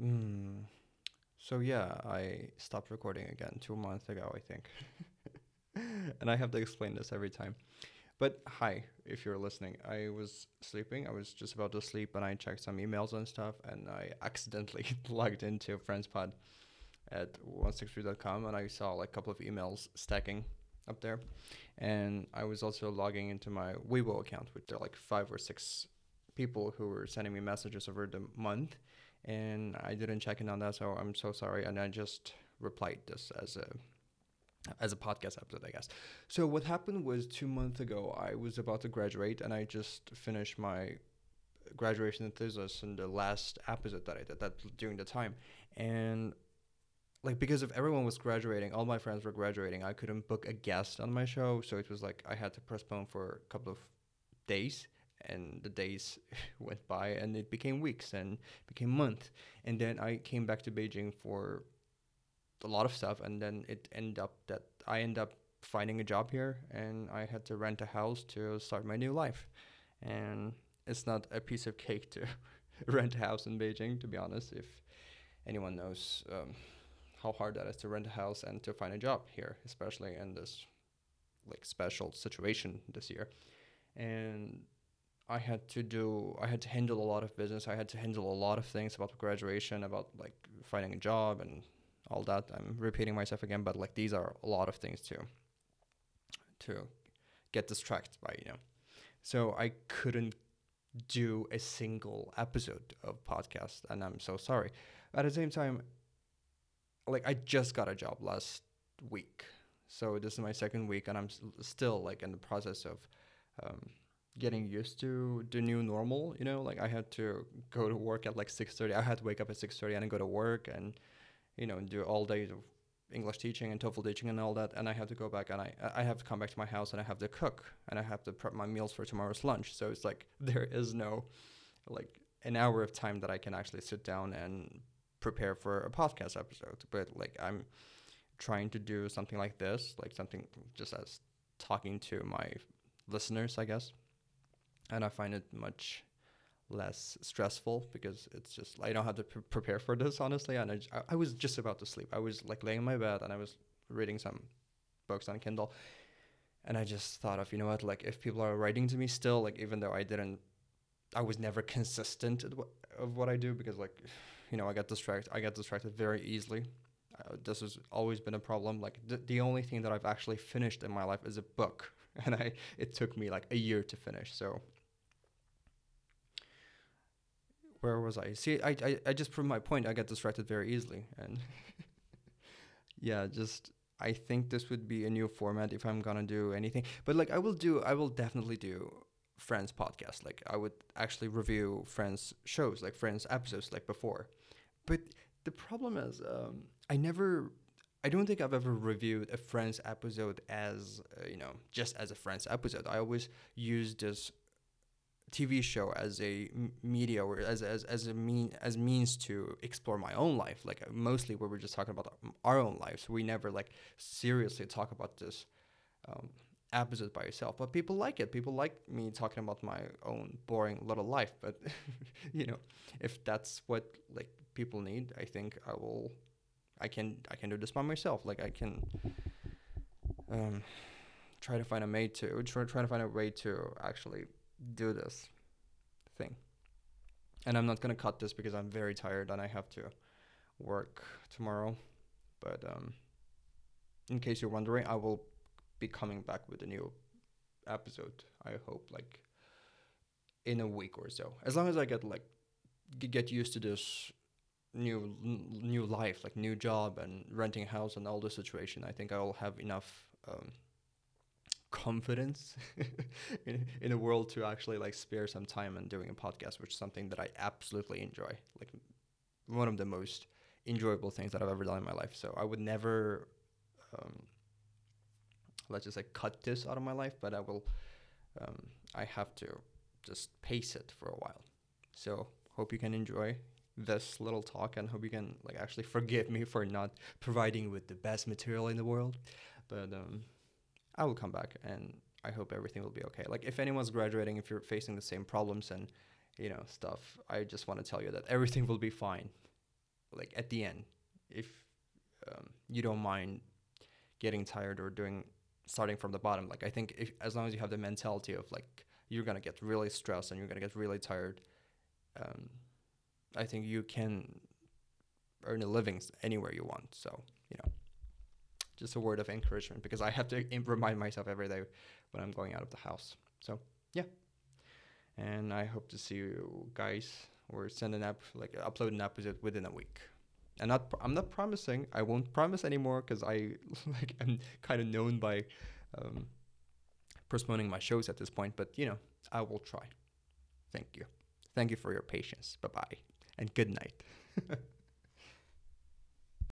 Hmm. So yeah, I stopped recording again two months ago, I think. and I have to explain this every time. But hi, if you're listening. I was sleeping. I was just about to sleep and I checked some emails and stuff and I accidentally logged into FriendsPod at 163.com and I saw like a couple of emails stacking up there. And I was also logging into my Weibo account, which are like five or six people who were sending me messages over the month and I didn't check in on that, so I'm so sorry. And I just replied this as a as a podcast episode, I guess. So what happened was two months ago, I was about to graduate, and I just finished my graduation thesis in the last episode that I did that during the time, and like because if everyone was graduating, all my friends were graduating, I couldn't book a guest on my show, so it was like I had to postpone for a couple of days and the days went by and it became weeks and became months. And then i came back to beijing for a lot of stuff and then it ended up that i ended up finding a job here and i had to rent a house to start my new life. And it's not a piece of cake to rent a house in beijing to be honest if anyone knows um, how hard that is to rent a house and to find a job here especially in this like special situation this year. And I had to do I had to handle a lot of business. I had to handle a lot of things about graduation, about like finding a job and all that. I'm repeating myself again, but like these are a lot of things to to get distracted by, you know. So I couldn't do a single episode of podcast and I'm so sorry. At the same time like I just got a job last week. So this is my second week and I'm still like in the process of um, getting used to the new normal you know? Like i had to go to work at like 6.30 i had to wake up at 6.30 and go to work and you know do all day of english teaching and toefl teaching and all that. And i had to go back and i i have to come back to my house and i have to cook and i have to prep my meals for tomorrow's lunch. So it's like there is no like an hour of time that i can actually sit down and prepare for a podcast episode. But like i'm trying to do something like this like something just as talking to my listeners i guess and I find it much less stressful because it's just I don't have to prepare for this honestly. And I was just about to sleep. I was like laying in my bed and I was reading some books on Kindle, and I just thought of you know what like if people are writing to me still like even though I didn't, I was never consistent wh- of what I do because like, you know I get distracted. I get distracted very easily. Uh, this has always been a problem. Like the, the only thing that I've actually finished in my life is a book, and I it took me like a year to finish. So where was I? See, I, I, I just proved my point. I get distracted very easily, and yeah, just I think this would be a new format if I'm gonna do anything. But like, I will do, I will definitely do Friends podcast. Like, I would actually review Friends shows, like Friends episodes, like before. But the problem is, um, I never. I don't think I've ever reviewed a Friends episode as, uh, you know, just as a Friends episode. I always use this TV show as a media or as, as, as a mean as means to explore my own life. Like uh, mostly we're just talking about our own lives. We never like seriously talk about this um, episode by itself. But people like it. People like me talking about my own boring little life. But you know, if that's what like people need, I think I will. I can I can do this by myself. Like I can um, try to find a mate to try try to find a way to actually do this thing. And I'm not gonna cut this because I'm very tired and I have to work tomorrow. But um, in case you're wondering, I will be coming back with a new episode. I hope like in a week or so. As long as I get like get used to this new new life, like new job and renting a house and all the situation, I think I will have enough um, confidence in, in a world to actually like spare some time and doing a podcast, which is something that I absolutely enjoy. Like one of the most enjoyable things that I've ever done in my life. So I would never, um, let's just say, cut this out of my life, but I will. Um, I have to just pace it for a while. So hope you can enjoy this little talk and hope you can like actually forgive me for not providing with the best material in the world. But um, I will come back and I hope everything will be okay. Like if anyone's graduating, if you're facing the same problems and you know stuff, I just want to tell you that everything will be fine. like at the end, if um, you don't mind getting tired or doing starting from the bottom, like I think if as long as you have the mentality of like you're gonna get really stressed and you're gonna get really tired, um, I think you can earn a living anywhere you want. So you know, just a word of encouragement because I have to remind myself every day when I'm going out of the house. So yeah, and I hope to see you guys or send an app like upload an episode within a week. And not I'm not promising. I won't promise anymore because I like I'm kind of known by um, postponing my shows at this point. But you know, I will try. Thank you. Thank you for your patience. Bye bye, and good night.